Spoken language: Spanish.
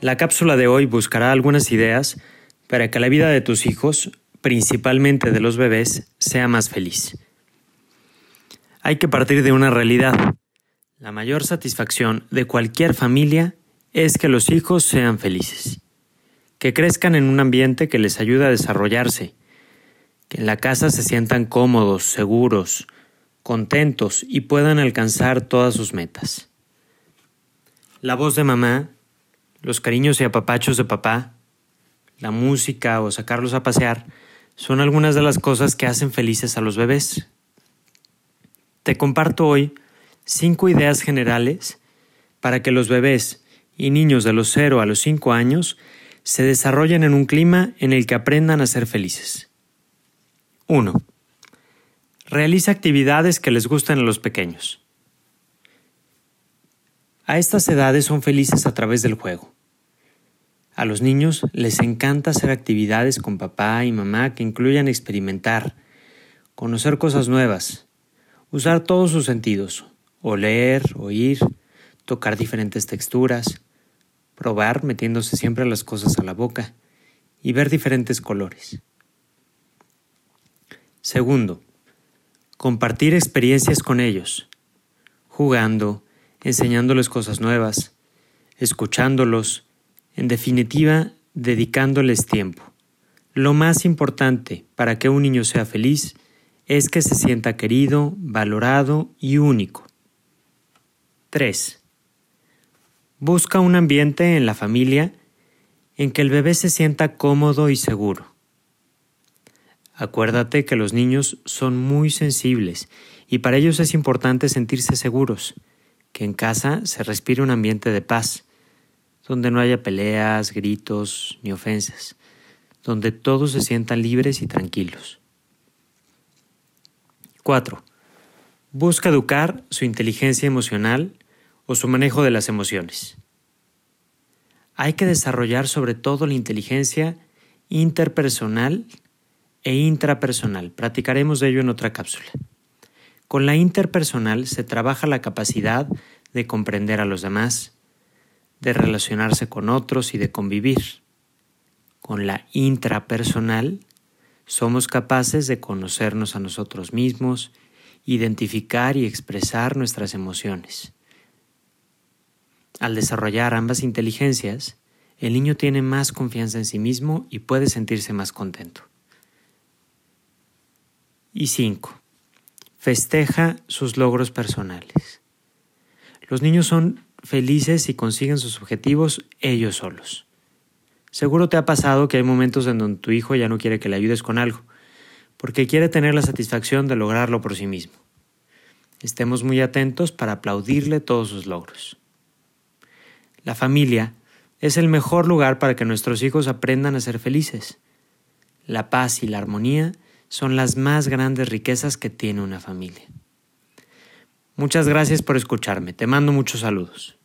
La cápsula de hoy buscará algunas ideas para que la vida de tus hijos, principalmente de los bebés, sea más feliz. Hay que partir de una realidad. La mayor satisfacción de cualquier familia es que los hijos sean felices, que crezcan en un ambiente que les ayude a desarrollarse, que en la casa se sientan cómodos, seguros, contentos y puedan alcanzar todas sus metas. La voz de mamá, los cariños y apapachos de papá, la música o sacarlos a pasear son algunas de las cosas que hacen felices a los bebés. Te comparto hoy cinco ideas generales para que los bebés y niños de los 0 a los 5 años se desarrollen en un clima en el que aprendan a ser felices. 1. Realiza actividades que les gusten a los pequeños. A estas edades son felices a través del juego. A los niños les encanta hacer actividades con papá y mamá que incluyan experimentar, conocer cosas nuevas, usar todos sus sentidos, oler, oír, tocar diferentes texturas, probar metiéndose siempre las cosas a la boca y ver diferentes colores. Segundo, compartir experiencias con ellos, jugando, enseñándoles cosas nuevas, escuchándolos, en definitiva, dedicándoles tiempo. Lo más importante para que un niño sea feliz es que se sienta querido, valorado y único. 3. Busca un ambiente en la familia en que el bebé se sienta cómodo y seguro. Acuérdate que los niños son muy sensibles y para ellos es importante sentirse seguros, que en casa se respire un ambiente de paz, donde no haya peleas, gritos ni ofensas, donde todos se sientan libres y tranquilos. 4. Busca educar su inteligencia emocional o su manejo de las emociones. Hay que desarrollar sobre todo la inteligencia interpersonal e intrapersonal. Practicaremos de ello en otra cápsula. Con la interpersonal se trabaja la capacidad de comprender a los demás, de relacionarse con otros y de convivir. Con la intrapersonal somos capaces de conocernos a nosotros mismos, identificar y expresar nuestras emociones. Al desarrollar ambas inteligencias, el niño tiene más confianza en sí mismo y puede sentirse más contento. Y 5. Festeja sus logros personales. Los niños son felices y consiguen sus objetivos ellos solos. Seguro te ha pasado que hay momentos en donde tu hijo ya no quiere que le ayudes con algo, porque quiere tener la satisfacción de lograrlo por sí mismo. Estemos muy atentos para aplaudirle todos sus logros. La familia es el mejor lugar para que nuestros hijos aprendan a ser felices. La paz y la armonía son las más grandes riquezas que tiene una familia. Muchas gracias por escucharme. Te mando muchos saludos.